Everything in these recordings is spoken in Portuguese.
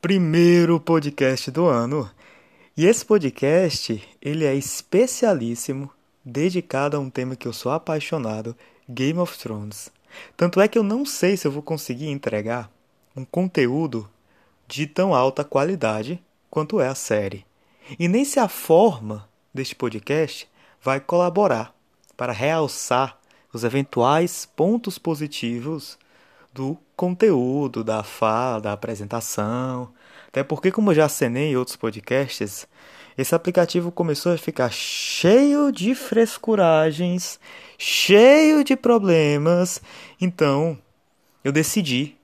primeiro podcast do ano. E esse podcast, ele é especialíssimo, dedicado a um tema que eu sou apaixonado, Game of Thrones. Tanto é que eu não sei se eu vou conseguir entregar um conteúdo de tão alta qualidade quanto é a série. E nem se a forma deste podcast vai colaborar para realçar os eventuais pontos positivos do conteúdo, da fala, da apresentação. Até porque, como eu já acenei em outros podcasts, esse aplicativo começou a ficar cheio de frescuragens, cheio de problemas. Então, eu decidi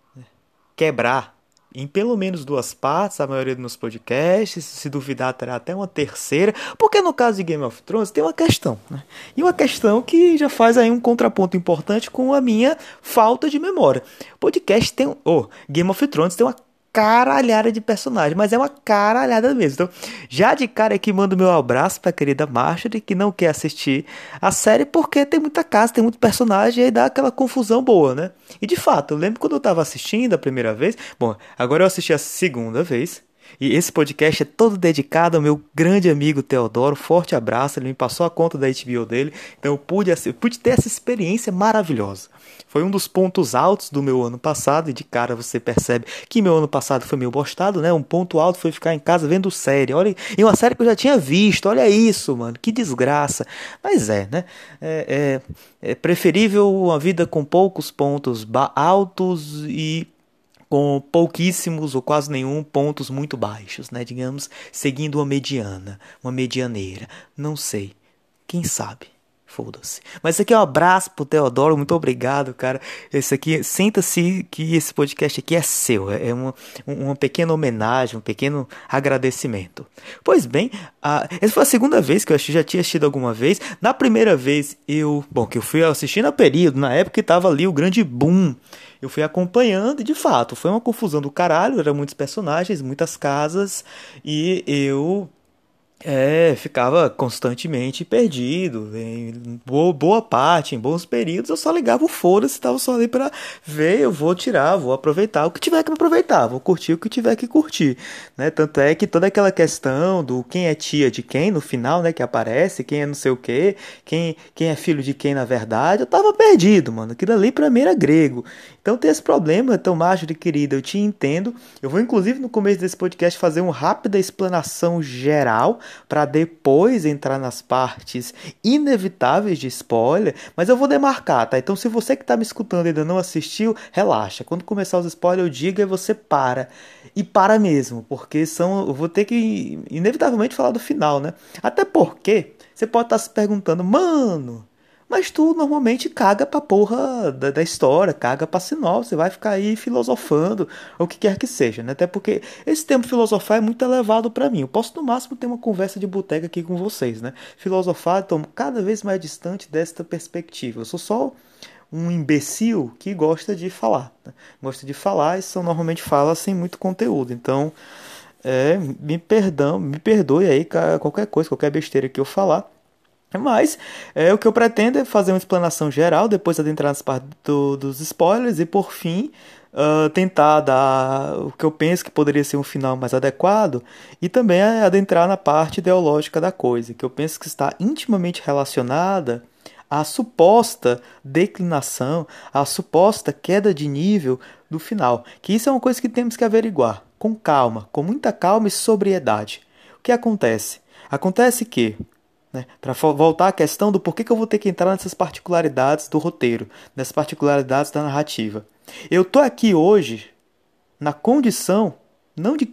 quebrar em pelo menos duas partes, a maioria dos meus podcasts. Se duvidar, terá até uma terceira. Porque no caso de Game of Thrones tem uma questão. Né? E uma questão que já faz aí um contraponto importante com a minha falta de memória. Podcast tem. Oh, Game of Thrones tem uma caralhada de personagem, mas é uma caralhada mesmo. Então, já de cara aqui mando meu abraço pra querida Marjorie, que não quer assistir a série porque tem muita casa, tem muito personagem e aí dá aquela confusão boa, né? E de fato, eu lembro quando eu tava assistindo a primeira vez, bom, agora eu assisti a segunda vez, e esse podcast é todo dedicado ao meu grande amigo Teodoro. Forte abraço, ele me passou a conta da HBO dele, então eu pude, eu pude ter essa experiência maravilhosa. Foi um dos pontos altos do meu ano passado, e de cara você percebe que meu ano passado foi meio bostado, né? Um ponto alto foi ficar em casa vendo série. Olha, e uma série que eu já tinha visto, olha isso, mano, que desgraça. Mas é, né? É, é, é preferível uma vida com poucos pontos altos e com pouquíssimos ou quase nenhum pontos muito baixos, né? Digamos, seguindo uma mediana, uma medianeira. Não sei. Quem sabe? Foda-se. Mas esse aqui é um abraço pro Teodoro, muito obrigado, cara. Esse aqui, sinta-se que esse podcast aqui é seu, é uma, uma pequena homenagem, um pequeno agradecimento. Pois bem, a, essa foi a segunda vez que eu já tinha assistido alguma vez. Na primeira vez, eu, bom, que eu fui assistindo a período, na época que tava ali o grande boom. Eu fui acompanhando e de fato foi uma confusão do caralho, eram muitos personagens, muitas casas e eu é, ficava constantemente perdido. Em boa, boa parte, em bons períodos, eu só ligava o foda-se, estava só ali para ver, eu vou tirar, vou aproveitar o que tiver que aproveitar, vou curtir o que tiver que curtir. Né? Tanto é que toda aquela questão do quem é tia de quem no final, né, que aparece, quem é não sei o que, quem, quem é filho de quem na verdade, eu tava perdido, mano. Aquilo ali pra mim era grego. Então tem esse problema, então, de querida, eu te entendo. Eu vou, inclusive, no começo desse podcast, fazer uma rápida explanação geral para depois entrar nas partes inevitáveis de spoiler, mas eu vou demarcar, tá? Então, se você que está me escutando ainda não assistiu, relaxa. Quando começar os spoilers, eu digo e você para. E para mesmo, porque são, eu vou ter que inevitavelmente falar do final, né? Até porque você pode estar tá se perguntando, mano, mas tu normalmente caga pra porra da, da história, caga pra sinal, você vai ficar aí filosofando, ou o que quer que seja, né? Até porque esse tempo filosofar é muito elevado para mim. Eu posso no máximo ter uma conversa de boteca aqui com vocês, né? Filosofar, estou cada vez mais distante desta perspectiva. Eu sou só um imbecil que gosta de falar. Né? Gosta de falar e são normalmente fala sem muito conteúdo. Então, é, me perdão, me perdoe aí qualquer coisa, qualquer besteira que eu falar. Mas é, o que eu pretendo é fazer uma explanação geral, depois adentrar nas partes do, dos spoilers e por fim uh, tentar dar o que eu penso que poderia ser um final mais adequado e também adentrar na parte ideológica da coisa, que eu penso que está intimamente relacionada à suposta declinação, à suposta queda de nível do final. Que isso é uma coisa que temos que averiguar com calma, com muita calma e sobriedade. O que acontece? Acontece que né? Para voltar à questão do porquê que eu vou ter que entrar nessas particularidades do roteiro, nessas particularidades da narrativa. Eu tô aqui hoje na condição, não de.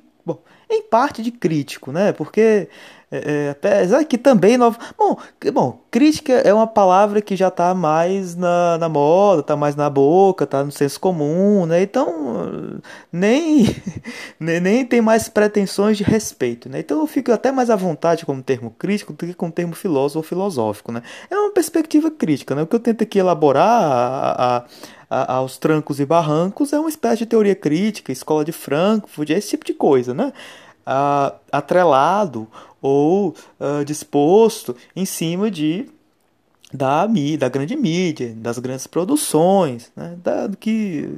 Em parte de crítico, né? Porque é, é, apesar que também nova. Bom, bom, crítica é uma palavra que já está mais na, na moda, está mais na boca, está no senso comum, né? Então nem, nem tem mais pretensões de respeito, né? Então eu fico até mais à vontade como termo crítico do que como termo filósofo ou filosófico, né? É uma perspectiva crítica, né? O que eu tento aqui elaborar a, a aos trancos e barrancos é uma espécie de teoria crítica, escola de Frankfurt, esse tipo de coisa, né? Atrelado ou disposto em cima de da, da grande mídia, das grandes produções, né? da, do que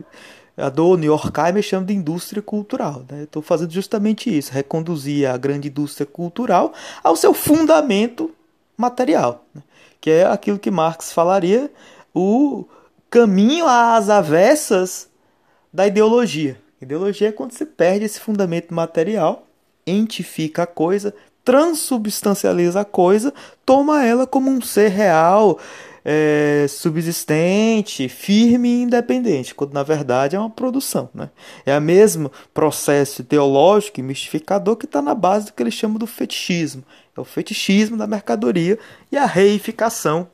a Doni Horkheimer chama de indústria cultural. Né? Estou fazendo justamente isso, reconduzir a grande indústria cultural ao seu fundamento material, né? que é aquilo que Marx falaria o caminho às avessas da ideologia. Ideologia é quando você perde esse fundamento material, entifica a coisa, transubstancializa a coisa, toma ela como um ser real, é, subsistente, firme e independente, quando na verdade é uma produção. Né? É o mesmo processo teológico e mistificador que está na base do que eles chamam do fetichismo. É o fetichismo da mercadoria e a reificação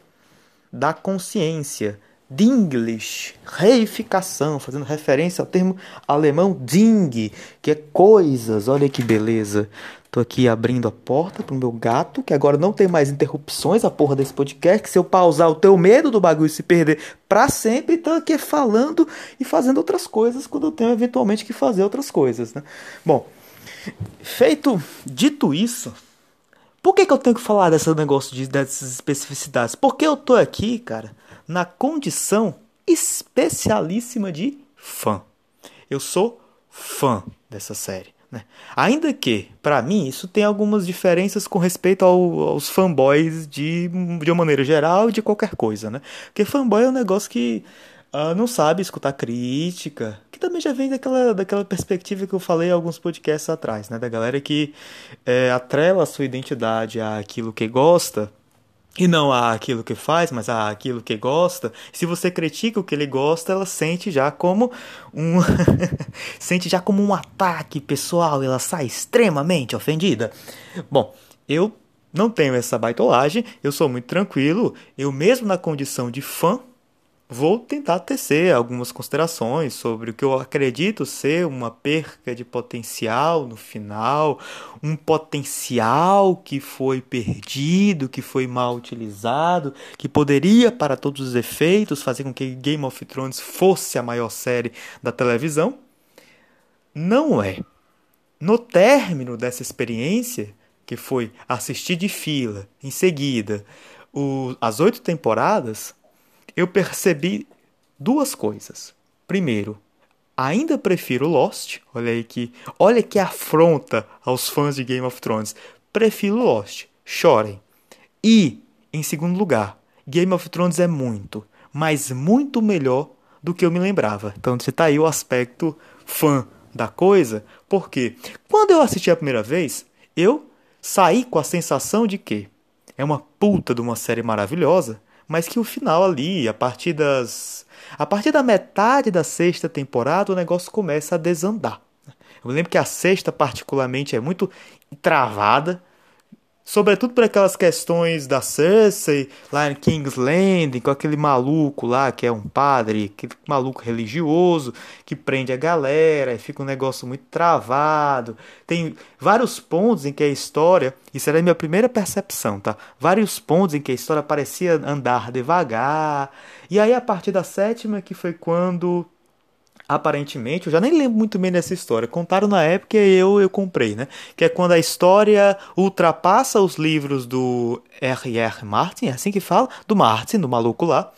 da consciência. Dinglish, reificação, fazendo referência ao termo alemão Ding, que é coisas, olha que beleza. Tô aqui abrindo a porta pro meu gato, que agora não tem mais interrupções a porra desse podcast, que se eu pausar o teu medo do bagulho se perder pra sempre, tô aqui falando e fazendo outras coisas quando eu tenho eventualmente que fazer outras coisas, né? Bom, feito dito isso, por que, que eu tenho que falar desse negócio de, dessas especificidades? Porque eu tô aqui, cara, na condição especialíssima de fã. Eu sou fã dessa série. Né? Ainda que, para mim, isso tem algumas diferenças com respeito ao, aos fanboys de, de uma maneira geral e de qualquer coisa. Né? Porque fanboy é um negócio que uh, não sabe escutar crítica, que também já vem daquela, daquela perspectiva que eu falei alguns podcasts atrás, né? da galera que é, atrela a sua identidade àquilo que gosta e não a aquilo que faz, mas aquilo que gosta. Se você critica o que ele gosta, ela sente já como um sente já como um ataque pessoal, ela sai extremamente ofendida. Bom, eu não tenho essa baitolagem, eu sou muito tranquilo, eu mesmo na condição de fã vou tentar tecer algumas considerações sobre o que eu acredito ser uma perca de potencial no final, um potencial que foi perdido, que foi mal utilizado, que poderia, para todos os efeitos, fazer com que Game of Thrones fosse a maior série da televisão. Não é. No término dessa experiência, que foi assistir de fila, em seguida, o, as oito temporadas, eu percebi duas coisas. Primeiro, ainda prefiro Lost. Olha aí que, olha que afronta aos fãs de Game of Thrones. Prefiro Lost. Chorem. E, em segundo lugar, Game of Thrones é muito, mas muito melhor do que eu me lembrava. Então, você tá aí o aspecto fã da coisa, porque quando eu assisti a primeira vez, eu saí com a sensação de que é uma puta de uma série maravilhosa, mas que o final ali, a partir das a partir da metade da sexta temporada, o negócio começa a desandar. Eu lembro que a sexta particularmente é muito travada, Sobretudo por aquelas questões da Cersei lá em King's Landing, com aquele maluco lá que é um padre, aquele maluco religioso que prende a galera e fica um negócio muito travado. Tem vários pontos em que a história, isso era a minha primeira percepção, tá? Vários pontos em que a história parecia andar devagar. E aí a partir da sétima que foi quando aparentemente, eu já nem lembro muito bem dessa história. Contaram na época e eu eu comprei, né? Que é quando a história ultrapassa os livros do R.R. Martin, é assim que fala, do Martin, do maluco lá,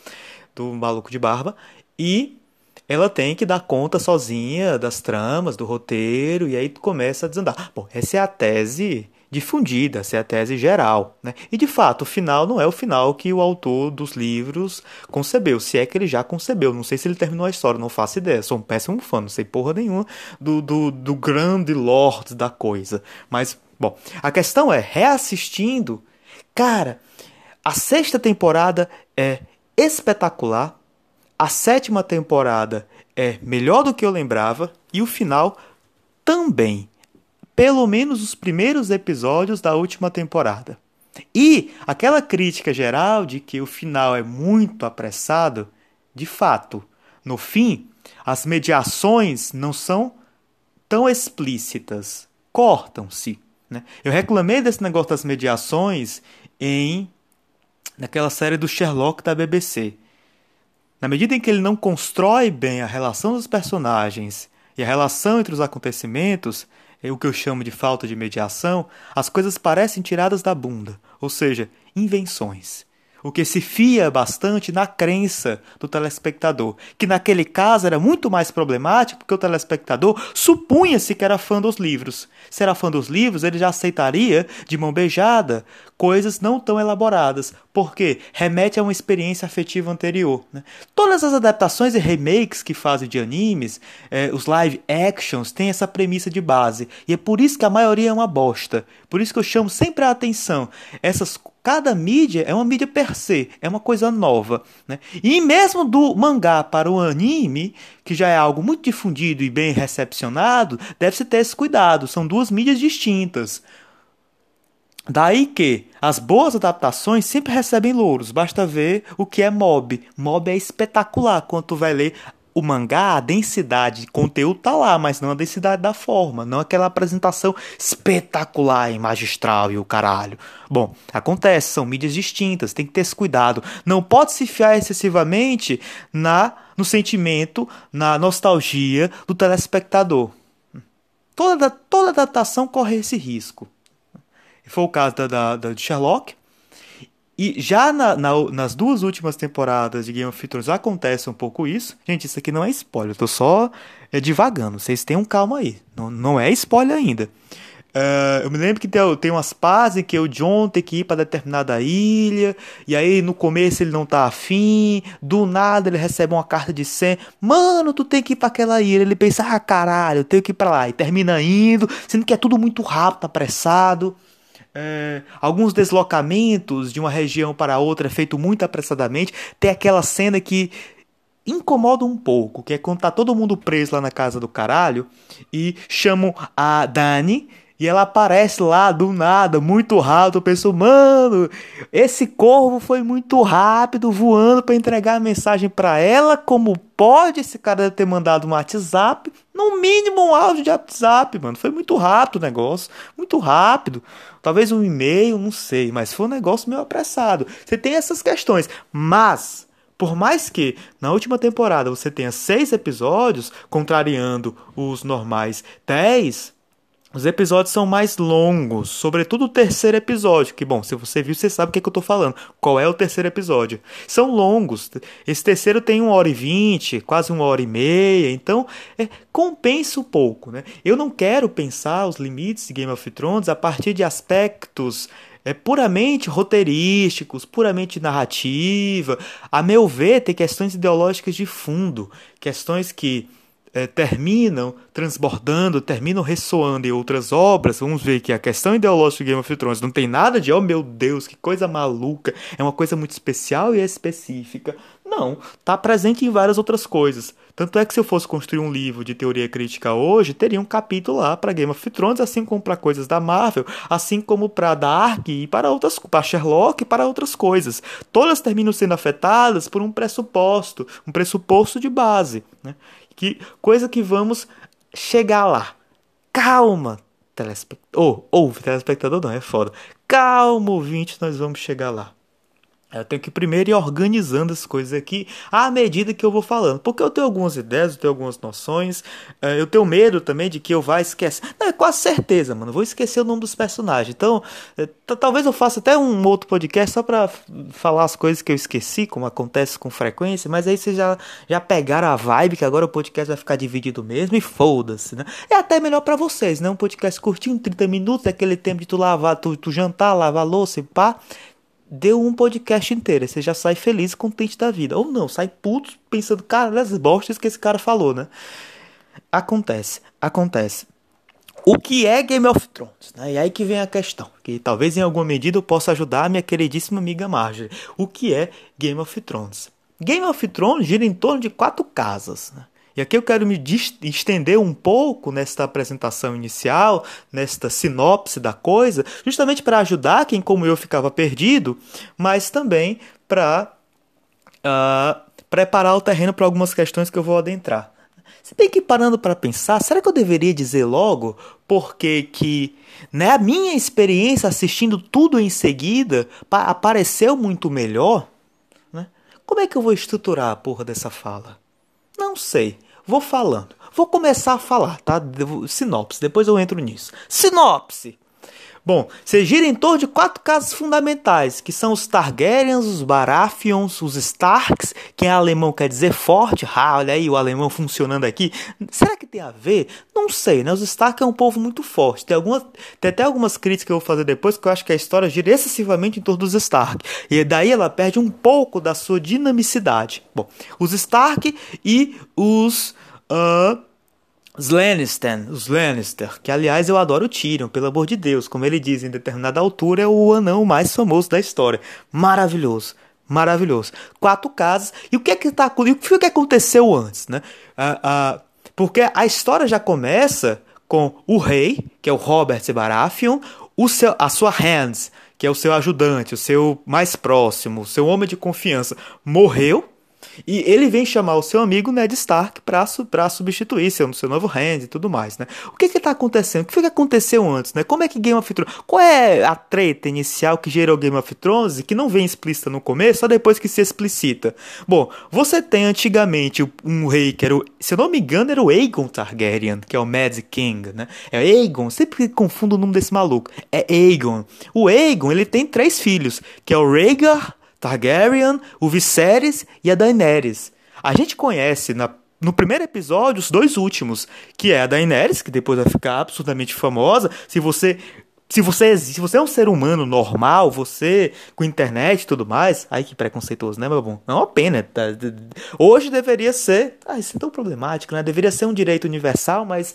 do maluco de barba, e ela tem que dar conta sozinha das tramas, do roteiro, e aí começa a desandar. Bom, essa é a tese difundida, essa é a tese geral. Né? E de fato, o final não é o final que o autor dos livros concebeu, se é que ele já concebeu. Não sei se ele terminou a história, não faço ideia. Sou um péssimo fã, não sei porra nenhuma do, do, do grande lord da coisa. Mas, bom, a questão é, reassistindo, cara, a sexta temporada é espetacular, a sétima temporada é melhor do que eu lembrava e o final também pelo menos os primeiros episódios da última temporada. E aquela crítica geral de que o final é muito apressado, de fato, no fim, as mediações não são tão explícitas, cortam-se. Né? Eu reclamei desse negócio das mediações em naquela série do Sherlock da BBC. Na medida em que ele não constrói bem a relação dos personagens e a relação entre os acontecimentos, é o que eu chamo de falta de mediação, as coisas parecem tiradas da bunda, ou seja, invenções. o que se fia bastante na crença do telespectador, que naquele caso era muito mais problemático porque o telespectador supunha-se que era fã dos livros. Se era fã dos livros, ele já aceitaria de mão beijada coisas não tão elaboradas, porque remete a uma experiência afetiva anterior. Né? Todas as adaptações e remakes que fazem de animes, eh, os live actions, têm essa premissa de base, e é por isso que a maioria é uma bosta. Por isso que eu chamo sempre a atenção. Essas Cada mídia é uma mídia per se, é uma coisa nova. Né? E mesmo do mangá para o anime, que já é algo muito difundido e bem recepcionado, deve-se ter esse cuidado. São duas mídias distintas. Daí que as boas adaptações sempre recebem louros. Basta ver o que é Mob. Mob é espetacular quando tu vai ler o mangá, a densidade de conteúdo tá lá, mas não a densidade da forma, não aquela apresentação espetacular e magistral e o caralho. Bom, acontece, são mídias distintas, tem que ter esse cuidado. Não pode se fiar excessivamente na no sentimento, na nostalgia do telespectador. Toda, toda adaptação corre esse risco. Foi o caso da, da, da de Sherlock, e já na, na, nas duas últimas temporadas de Game of Thrones acontece um pouco isso. Gente, isso aqui não é spoiler, eu tô só é, divagando. Vocês tenham calma aí. Não, não é spoiler ainda. Uh, eu me lembro que tem, tem umas partes em que o John tem que ir para determinada ilha, e aí no começo ele não tá afim, do nada ele recebe uma carta de 100, mano, tu tem que ir para aquela ilha. Ele pensa, ah, caralho, eu tenho que ir para lá, e termina indo, sendo que é tudo muito rápido, apressado. É, alguns deslocamentos de uma região para outra é feito muito apressadamente. Tem aquela cena que incomoda um pouco, que é quando tá todo mundo preso lá na casa do caralho e chamam a Dani e ela aparece lá do nada, muito rápido. Eu penso, mano, esse corvo foi muito rápido voando para entregar a mensagem para ela. Como pode esse cara ter mandado um WhatsApp? No mínimo um áudio de WhatsApp, mano. Foi muito rápido o negócio, muito rápido. Talvez um e-mail, não sei, mas foi um negócio meio apressado. Você tem essas questões, mas por mais que na última temporada você tenha seis episódios, contrariando os normais dez, os episódios são mais longos, sobretudo o terceiro episódio, que bom, se você viu, você sabe o que, é que eu estou falando. Qual é o terceiro episódio? São longos. Esse terceiro tem uma hora e vinte, quase uma hora e meia, então é, compensa um pouco. Né? Eu não quero pensar os limites de Game of Thrones a partir de aspectos é, puramente roteirísticos, puramente narrativa. A meu ver, tem questões ideológicas de fundo, questões que é, terminam transbordando, terminam ressoando em outras obras, vamos ver que a questão ideológica de Game of Thrones não tem nada de, oh meu Deus, que coisa maluca, é uma coisa muito especial e específica. Não, está presente em várias outras coisas. Tanto é que se eu fosse construir um livro de teoria crítica hoje, teria um capítulo lá para Game of Thrones, assim como para coisas da Marvel, assim como para Dark e para outras, para Sherlock e para outras coisas. Todas terminam sendo afetadas por um pressuposto, um pressuposto de base, né? Que coisa que vamos chegar lá. Calma, telespectador. Ou, oh, telespectador não, é foda. Calma, ouvinte, nós vamos chegar lá. Eu tenho que primeiro ir organizando as coisas aqui à medida que eu vou falando. Porque eu tenho algumas ideias, eu tenho algumas noções. Eh, eu tenho medo também de que eu vá esquecer. Não, é quase certeza, mano. vou esquecer o nome dos personagens. Então, eh, talvez eu faça até um outro podcast só pra falar as coisas que eu esqueci, como acontece com frequência. Mas aí vocês já, já pegaram a vibe que agora o podcast vai ficar dividido mesmo e foda-se, né? É até melhor para vocês, né? Um podcast curtinho, 30 minutos, aquele tempo de tu lavar, tu, tu jantar, lavar louça e pá deu um podcast inteiro. Você já sai feliz e contente da vida. Ou não, sai puto pensando, cara, das bostas que esse cara falou, né? Acontece, acontece. O que é Game of Thrones? Né? E aí que vem a questão, que talvez em alguma medida eu possa ajudar a minha queridíssima amiga Marjorie. O que é Game of Thrones? Game of Thrones gira em torno de quatro casas. Né? E aqui eu quero me estender um pouco nesta apresentação inicial, nesta sinopse da coisa, justamente para ajudar quem, como eu, ficava perdido, mas também para uh, ah, preparar o terreno para algumas questões que eu vou adentrar. Se bem que parando para pensar, será que eu deveria dizer logo porque que né, a minha experiência assistindo tudo em seguida apareceu muito melhor? Né? Como é que eu vou estruturar a porra dessa fala? Não sei. Vou falando. Vou começar a falar, tá? Sinopse, depois eu entro nisso. Sinopse! Bom, você gira em torno de quatro casas fundamentais, que são os Targaryens, os Baratheons, os Starks, que em alemão quer dizer forte. Ah, olha aí o alemão funcionando aqui. Será que tem a ver? Não sei, né? Os Stark é um povo muito forte. Tem, algumas, tem até algumas críticas que eu vou fazer depois, que eu acho que a história gira excessivamente em torno dos Stark. E daí ela perde um pouco da sua dinamicidade. Bom, os Stark e os... Uh, os Lannister, os Lannister, que aliás eu adoro o Tyrion, pelo amor de Deus, como ele diz em determinada altura, é o anão mais famoso da história. Maravilhoso, maravilhoso. Quatro casas. E o que é que tá, e o que aconteceu antes, né? Ah, ah, porque a história já começa com o rei, que é o Robert Baratheon, o seu, a sua Hands, que é o seu ajudante, o seu mais próximo, o seu homem de confiança, morreu e ele vem chamar o seu amigo Ned Stark para substituir seu, seu novo hand e tudo mais, né? O que que tá acontecendo? O que foi que aconteceu antes, né? Como é que Game of Thrones... Qual é a treta inicial que gerou Game of Thrones e que não vem explícita no começo, só depois que se explicita? Bom, você tem antigamente um rei que era o... Se eu não me engano, era o Aegon Targaryen, que é o Mad King, né? É Aegon, sempre confundo o nome desse maluco. É Aegon. O Aegon, ele tem três filhos, que é o Rhaegar, Targaryen, o Viserys e a Daenerys. A gente conhece na, no primeiro episódio os dois últimos, que é a Daenerys, que depois vai ficar absurdamente famosa. Se você se você, se você é um ser humano normal, você com internet e tudo mais, ai que preconceituoso, né, meu bom? É uma pena. Tá? Hoje deveria ser, ah, isso é tão problemático, né? Deveria ser um direito universal, mas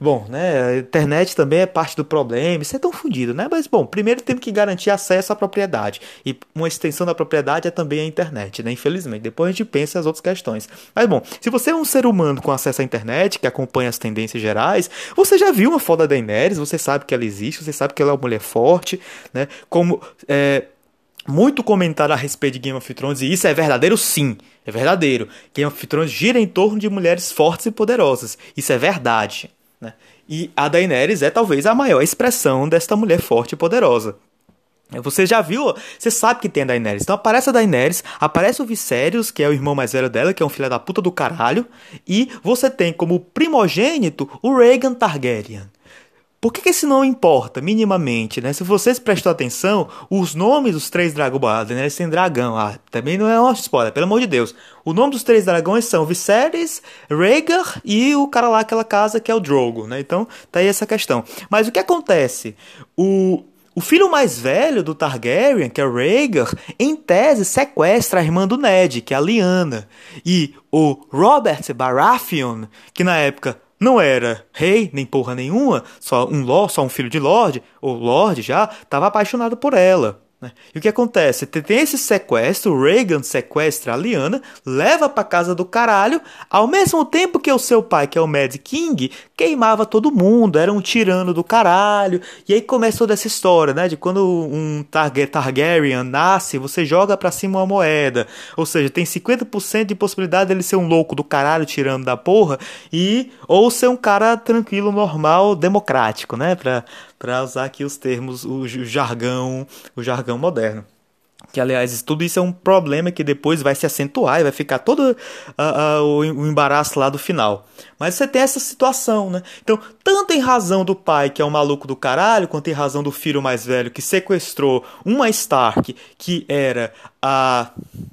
Bom, né, a internet também é parte do problema, isso é tão fundido, né? Mas, bom, primeiro temos que garantir acesso à propriedade. E uma extensão da propriedade é também a internet, né? Infelizmente. Depois a gente pensa as outras questões. Mas, bom, se você é um ser humano com acesso à internet, que acompanha as tendências gerais, você já viu uma foto da Daenerys, você sabe que ela existe, você sabe que ela é uma mulher forte, né? Como. É, muito comentário a respeito de Game of Thrones, e isso é verdadeiro sim, é verdadeiro. Game of Thrones gira em torno de mulheres fortes e poderosas. Isso é verdade. Né? E a Daenerys é talvez a maior expressão desta mulher forte e poderosa. Você já viu? Você sabe que tem a Daenerys. Então aparece a Daenerys, aparece o Viserys, que é o irmão mais velho dela, que é um filho da puta do caralho, e você tem como primogênito o Rhaegar Targaryen. Por que, que esse não importa minimamente, né? Se vocês prestam atenção, os nomes dos três dragões, né? Sem dragão, ah, também não é uma spoiler, pelo amor de Deus. O nome dos três dragões são Viserys, Rhaegar e o cara lá aquela casa que é o Drogo, né? Então, tá aí essa questão. Mas o que acontece? O o filho mais velho do Targaryen, que é o Rhaegar, em tese sequestra a irmã do Ned, que é a Lyanna. E o Robert Baratheon, que na época não era rei, nem porra nenhuma, só um lord, só um filho de lord, ou lord já, estava apaixonado por ela. Né? E o que acontece? Tem esse sequestro, Reagan sequestra a Liana, leva para casa do caralho, ao mesmo tempo que o seu pai, que é o Mad King, queimava todo mundo, era um tirano do caralho. E aí começa toda essa história, né? De quando um Targaryen nasce, você joga para cima uma moeda. Ou seja, tem 50% de possibilidade dele ser um louco do caralho, tirando da porra, e ou ser um cara tranquilo, normal, democrático, né? Pra, para usar aqui os termos, o jargão, o jargão moderno. Que, aliás, tudo isso é um problema que depois vai se acentuar e vai ficar todo uh, uh, o, embaraço lá do final. Mas você tem essa situação, né? Então, tanto em razão do pai, que é um maluco do caralho, quanto em razão do filho mais velho que sequestrou uma Stark, que era a,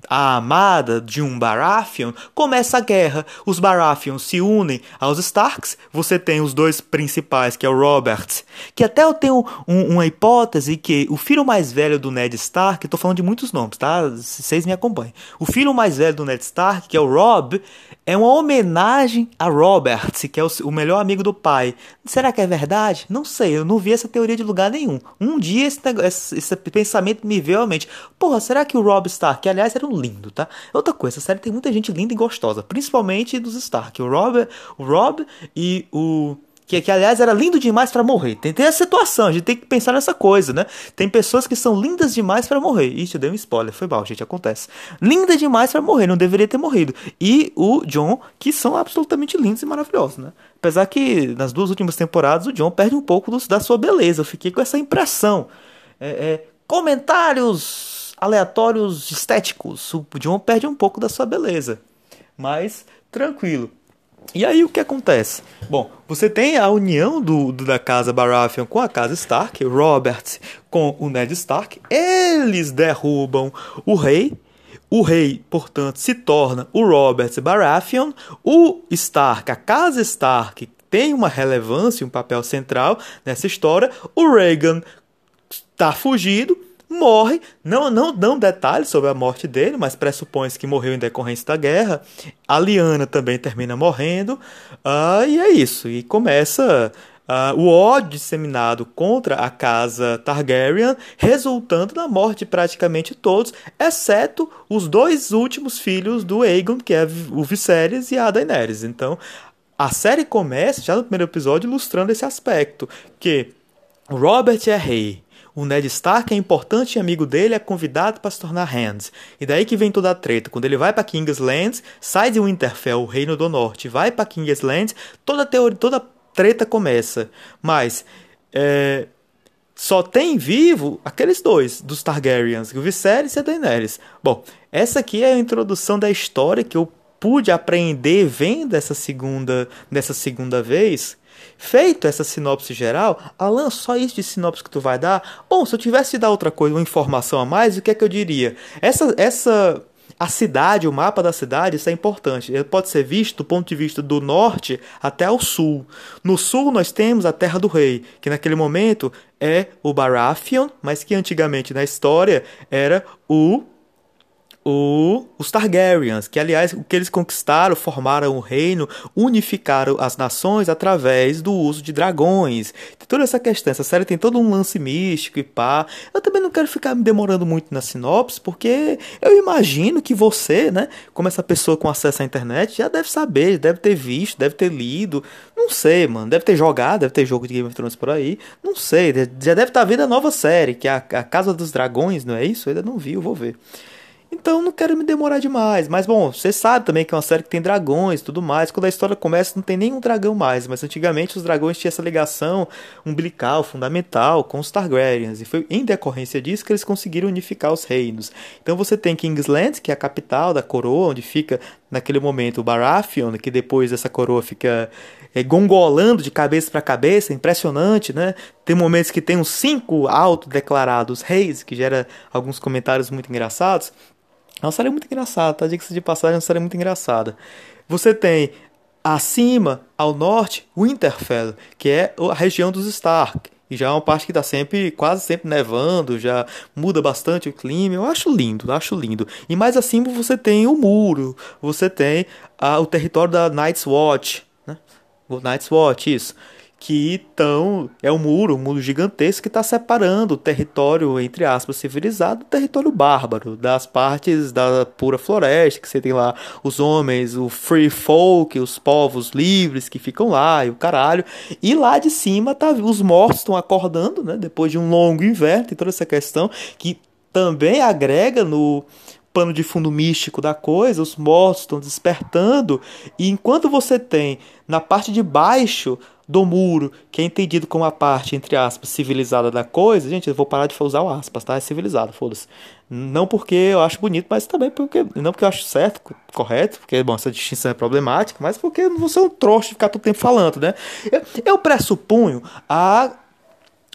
a amada de um Baratheon, começa a guerra. Os Baratheons se unem aos Starks. Você tem os dois principais, que é o Robert, que até eu tenho um, uma hipótese que o filho mais velho do Ned Stark, estou falando de muitos nomes, tá? Vocês me acompanhem. O filho mais velho do Ned Stark, que é o Rob, é uma homenagem a Robert, que é o, melhor amigo do pai. Será que é verdade? Não sei, eu não vi essa teoria de lugar nenhum. Um dia esse, esse, esse pensamento me veio à mente. Porra, será que o Rob Stark, que aliás era um lindo, tá? Outra coisa, série tem muita gente linda e gostosa, principalmente dos Stark. O Rob, o Rob e o que, que aliás era lindo demais para morrer. Tem, tem a situação, a gente tem que pensar nessa coisa, né? Tem pessoas que são lindas demais para morrer. Ixi, eu dei um spoiler, foi mal, gente, acontece. Linda demais para morrer, não deveria ter morrido. E o John, que são absolutamente lindos e maravilhosos, né? Apesar que nas duas últimas temporadas o John perde um pouco do, da sua beleza. Eu fiquei com essa impressão. É, é, comentários aleatórios estéticos. O John perde um pouco da sua beleza. Mas tranquilo. E aí o que acontece? Bom, você tem a união do, do, da casa Baratheon com a casa Stark, Robert com o Ned Stark. Eles derrubam o rei. O rei, portanto, se torna o Robert Baratheon. O Stark, a casa Stark, tem uma relevância, um papel central nessa história. O Rhaegan está fugido morre. Não, não dão detalhes sobre a morte dele, mas pressupõe-se que morreu em decorrência da guerra. A Liana também termina morrendo. Uh, e é isso. E começa uh, o ódio disseminado contra a casa Targaryen, resultando na morte de praticamente todos, exceto os dois últimos filhos do Aegon, que é o Viserys e a Daenerys. Então, a série começa já no primeiro episódio ilustrando esse aspecto, que Robert é rei, o Ned Stark é importante e amigo dele é convidado para se tornar Hand. E daí que vem toda a treta. Quando ele vai para King's Lands, sai de Winterfell, o reino do norte, vai para King's Lands, toda a teoria, toda treta começa. Mas é, só tem vivo aqueles dois dos Targaryens, o Viserys e a Daenerys. Bom, essa aqui é a introdução da história que eu pude aprender vendo essa segunda, dessa segunda vez Feito essa sinopse geral, Alan, só isso de sinopse que tu vai dar? Bom, se eu tivesse de dar outra coisa, uma informação a mais, o que é que eu diria? Essa, essa a cidade, o mapa da cidade, isso é importante. Ele pode ser visto do ponto de vista do norte até ao sul. No sul nós temos a Terra do Rei, que naquele momento é o Baratheon, mas que antigamente na história era o o, os Targaryens, que aliás o que eles conquistaram, formaram um reino, unificaram as nações através do uso de dragões. Tem toda essa questão, essa série tem todo um lance místico e pá. Eu também não quero ficar me demorando muito na sinopse, porque eu imagino que você, né, como essa pessoa com acesso à internet, já deve saber, deve ter visto, deve ter lido, não sei, mano, deve ter jogado, deve ter jogo de Game of Thrones por aí, não sei, já deve estar vendo a nova série, que é a, a Casa dos Dragões, não é isso? Eu ainda não vi, eu vou ver. Então não quero me demorar demais. Mas bom, você sabe também que é uma série que tem dragões e tudo mais. Quando a história começa, não tem nenhum dragão mais. Mas antigamente os dragões tinham essa ligação umbilical, fundamental com os Targaryens. E foi em decorrência disso que eles conseguiram unificar os reinos. Então você tem Kingsland, que é a capital da coroa, onde fica naquele momento o Baratheon, que depois essa coroa fica é, gongolando de cabeça para cabeça, impressionante, né? Tem momentos que tem uns cinco autodeclarados reis, que gera alguns comentários muito engraçados. É uma série muito engraçada, tá? Diga-se de passagem, é uma série muito engraçada. Você tem acima, ao norte, Winterfell, que é a região dos Stark. E já é uma parte que está sempre, quase sempre nevando, já muda bastante o clima. Eu acho lindo, acho lindo. E mais acima você tem o muro, você tem a, o território da Night's Watch, né? O Night's Watch, isso que estão é um muro, um muro gigantesco que está separando o território entre aspas civilizado do território bárbaro, das partes da pura floresta que você tem lá os homens, o free folk, os povos livres que ficam lá e o caralho, e lá de cima tá os mortos estão acordando, né? Depois de um longo inverno, tem toda essa questão que também agrega no pano de fundo místico da coisa, os mortos estão despertando, e enquanto você tem na parte de baixo do muro, que é entendido como a parte, entre aspas, civilizada da coisa, gente, eu vou parar de usar o aspas, tá? É civilizado, foda-se. Não porque eu acho bonito, mas também porque. Não porque eu acho certo, correto, porque, bom, essa distinção é problemática, mas porque vou ser um trouxa de ficar todo tempo falando, né? Eu, eu pressuponho a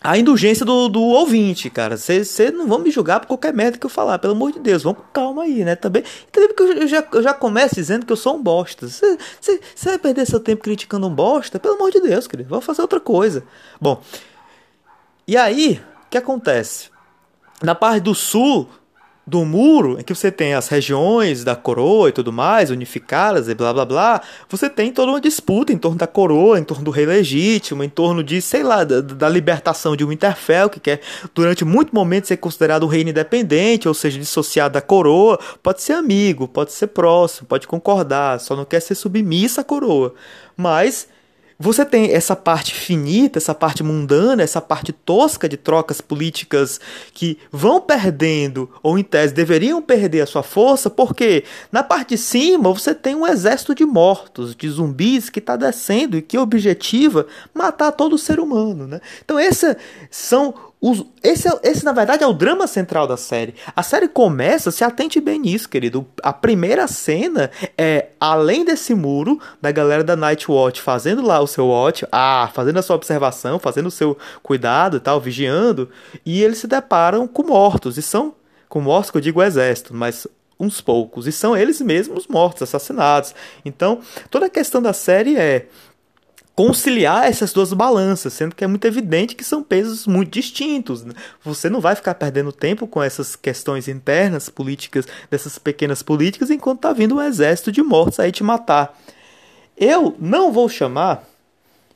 a indulgência do, do ouvinte, cara. Vocês não vão me julgar por qualquer merda que eu falar, pelo amor de Deus. Vamos com calma aí, né? Também. Também porque eu já, eu já começo dizendo que eu sou um bosta. Você vai perder seu tempo criticando um bosta? Pelo amor de Deus, querido. Vamos fazer outra coisa. Bom. E aí, o que acontece? Na parte do sul do muro, em que você tem as regiões da coroa e tudo mais, unificadas e blá blá blá, você tem toda uma disputa em torno da coroa, em torno do rei legítimo, em torno de, sei lá, da, da libertação de Winterfell, que quer durante muito momento ser considerado um reino independente, ou seja, dissociado da coroa, pode ser amigo, pode ser próximo, pode concordar, só não quer ser submissa à coroa. Mas você tem essa parte finita, essa parte mundana, essa parte tosca de trocas políticas que vão perdendo, ou em tese deveriam perder a sua força, porque na parte de cima você tem um exército de mortos, de zumbis que está descendo e que objetiva matar todo ser humano. Né? Então, esses são os, esse, é, esse, na verdade, é o drama central da série. A série começa, se atente bem nisso, querido. A primeira cena é, além desse muro, da galera da Night Watch fazendo lá o seu watch, ah, fazendo a sua observação, fazendo o seu cuidado e tal, vigiando, e eles se deparam com mortos, e são, com mortos que eu digo exército, mas uns poucos, e são eles mesmos mortos, assassinados. Então, toda a questão da série é conciliar essas duas balanças, sendo que é muito evidente que são pesos muito distintos. Né? Você não vai ficar perdendo tempo com essas questões internas políticas, dessas pequenas políticas, enquanto está vindo um exército de mortos aí te matar. Eu não vou chamar,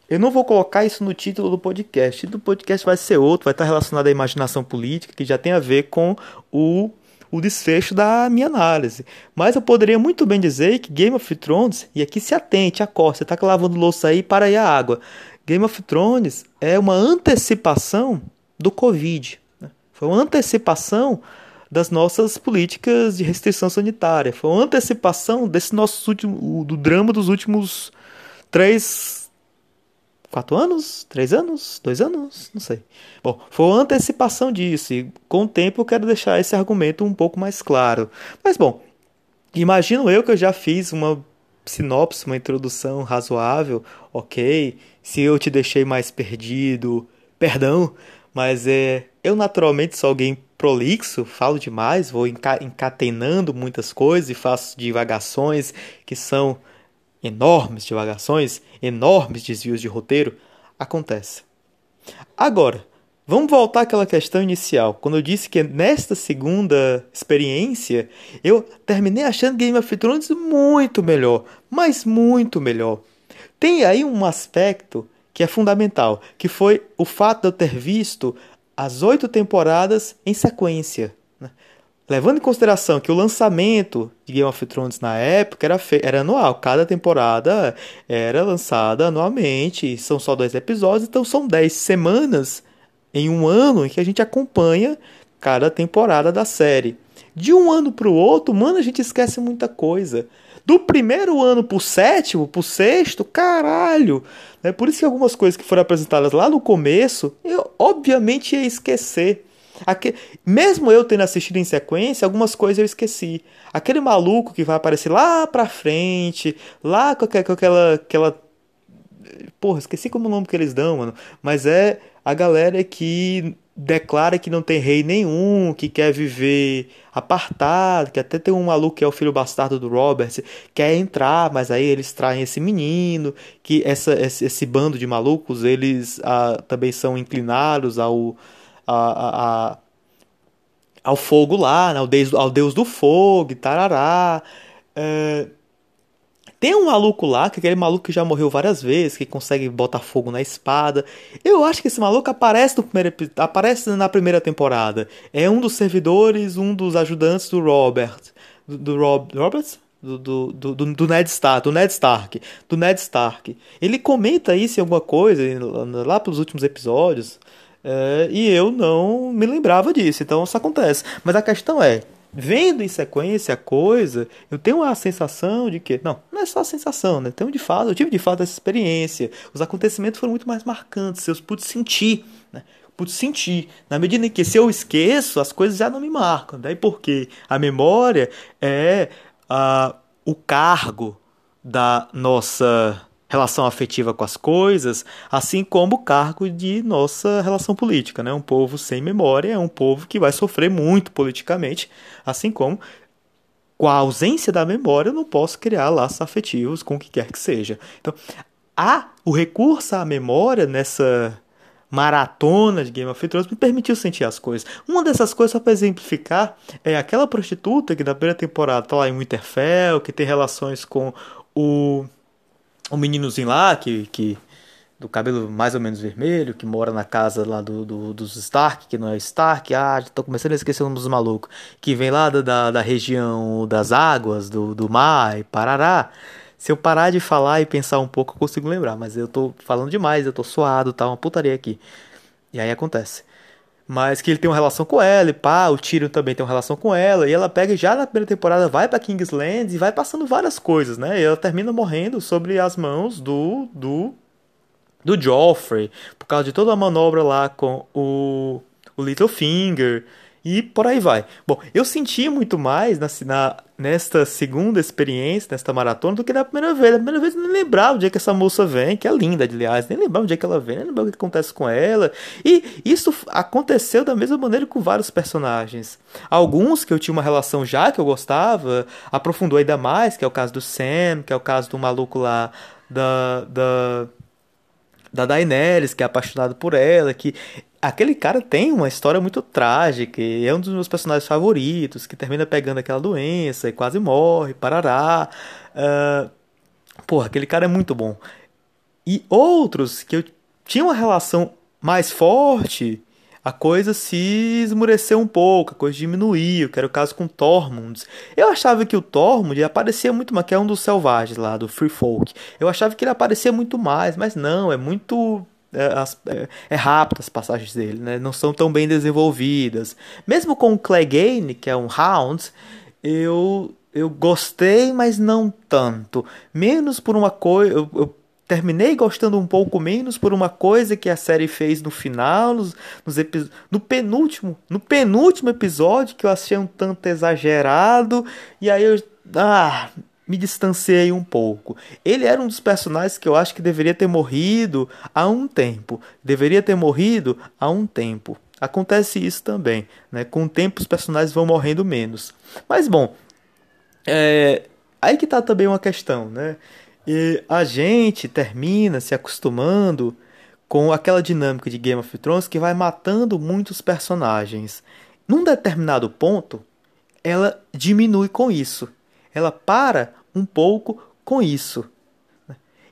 eu não vou colocar isso no título do podcast. O do podcast vai ser outro, vai estar relacionado à imaginação política, que já tem a ver com o o desfecho da minha análise. Mas eu poderia muito bem dizer que Game of Thrones, e aqui se atente, acorda, você está lavando louça aí, para aí a água. Game of Thrones é uma antecipação do Covid. Né? Foi uma antecipação das nossas políticas de restrição sanitária. Foi uma antecipação desse nosso último, do drama dos últimos três quatro anos, três anos, dois anos, não sei. Bom, foi uma antecipação disso e com o tempo eu quero deixar esse argumento um pouco mais claro. Mas bom, imagino eu que eu já fiz uma sinopse, uma introdução razoável, ok. Se eu te deixei mais perdido, perdão, mas é, eu naturalmente sou alguém prolixo, falo demais, vou encatenando muitas coisas e faço divagações que são enormes divagações, enormes desvios de roteiro, acontece. Agora, vamos voltar àquela questão inicial. Quando eu disse que nesta segunda experiência, eu terminei achando Game of Thrones muito melhor, mas muito melhor. Tem aí um aspecto que é fundamental, que foi o fato de eu ter visto as oito temporadas em sequência. Levando em consideração que o lançamento de Game of Thrones na época era, era anual, cada temporada era lançada anualmente, são só dois episódios, então são dez semanas em um ano em que a gente acompanha cada temporada da série. De um ano para o outro, mano, a gente esquece muita coisa. Do primeiro ano pro sétimo, pro sexto, caralho! É por isso que algumas coisas que foram apresentadas lá no começo, eu obviamente ia esquecer. Aquele, mesmo eu tendo assistido em sequência, algumas coisas eu esqueci. Aquele maluco que vai aparecer lá pra frente, lá com aquela. aquela porra, esqueci como o nome que eles dão, mano. Mas é a galera que declara que não tem rei nenhum, que quer viver apartado, que até tem um maluco que é o filho bastardo do Robert, quer entrar, mas aí eles traem esse menino, que essa, esse, esse bando de malucos, eles ah, também são inclinados ao a, a, ao fogo lá, né? ao, deus, ao deus do fogo, tarará. É... Tem um maluco lá, que é aquele maluco que já morreu várias vezes, que consegue botar fogo na espada. Eu acho que esse maluco aparece, no primeiro, aparece na primeira temporada. É um dos servidores, um dos ajudantes do Robert. Do, do Rob? Do, do, do, do, Ned Stark, do Ned Stark, do Ned Stark. Ele comenta isso em alguma coisa lá pelos últimos episódios. É, e eu não me lembrava disso, então isso acontece. Mas a questão é, vendo em sequência a coisa, eu tenho a sensação de que. Não, não é só a sensação, né? Tenho de fato, eu tive de fato essa experiência. Os acontecimentos foram muito mais marcantes, eu pude sentir, né? Pude sentir. Na medida em que se eu esqueço, as coisas já não me marcam. Daí porque a memória é a, o cargo da nossa relação afetiva com as coisas, assim como o cargo de nossa relação política. Né? Um povo sem memória é um povo que vai sofrer muito politicamente, assim como com a ausência da memória eu não posso criar laços afetivos com o que quer que seja. Então, há o recurso à memória nessa maratona de Game of Thrones me permitiu sentir as coisas. Uma dessas coisas, só para exemplificar, é aquela prostituta que na primeira temporada tá lá em Winterfell, que tem relações com o um meninozinho lá que, que do cabelo mais ou menos vermelho, que mora na casa lá do, do, dos Stark, que não é Stark, ah, já tô começando a esquecer o nome dos malucos, que vem lá da, da região das águas, do, do mar e parará. Se eu parar de falar e pensar um pouco, eu consigo lembrar, mas eu tô falando demais, eu tô suado, tá uma putaria aqui. E aí acontece. Mas que ele tem uma relação com ela, e pá, o Tyrion também tem uma relação com ela, e ela pega já na primeira temporada, vai para Kingsland e vai passando várias coisas, né? E ela termina morrendo sobre as mãos do do do Joffrey, por causa de toda a manobra lá com o o Littlefinger e por aí vai. Bom, eu senti muito mais na, na, nesta segunda experiência, nesta maratona, do que na primeira vez. Na primeira vez eu nem lembrava onde é que essa moça vem, que é linda, aliás, nem lembrava onde é que ela vem, nem lembrava o que acontece com ela. E isso aconteceu da mesma maneira com vários personagens. Alguns que eu tinha uma relação já, que eu gostava, aprofundou ainda mais, que é o caso do Sam, que é o caso do maluco lá da. da da Daenerys, que é apaixonado por ela, que aquele cara tem uma história muito trágica, é um dos meus personagens favoritos, que termina pegando aquela doença e quase morre, parará. Uh, porra, aquele cara é muito bom. E outros que eu tinha uma relação mais forte, a coisa se esmureceu um pouco, a coisa diminuiu, que era o caso com Tormund. Eu achava que o Tormund aparecia muito mais, que é um dos selvagens lá, do Free Folk. Eu achava que ele aparecia muito mais, mas não, é muito as, é, é, rápido as passagens dele, né? não são tão bem desenvolvidas. Mesmo com o Clegane, que é um Hound, eu, eu gostei, mas não tanto. Menos por uma coisa. Eu, eu, terminei gostando um pouco menos por uma coisa que a série fez no final, nos, nos no penúltimo, no penúltimo episódio que eu achei um tanto exagerado e aí eu ah, me distanciei um pouco. Ele era um dos personagens que eu acho que deveria ter morrido há um tempo. Deveria ter morrido há um tempo. Acontece isso também, né? Com o tempo os personagens vão morrendo menos. Mas bom, é... aí que tá também uma questão, né? E a gente termina se acostumando com aquela dinâmica de Game of Thrones que vai matando muitos personagens. Num determinado ponto, ela diminui com isso ela para um pouco com isso.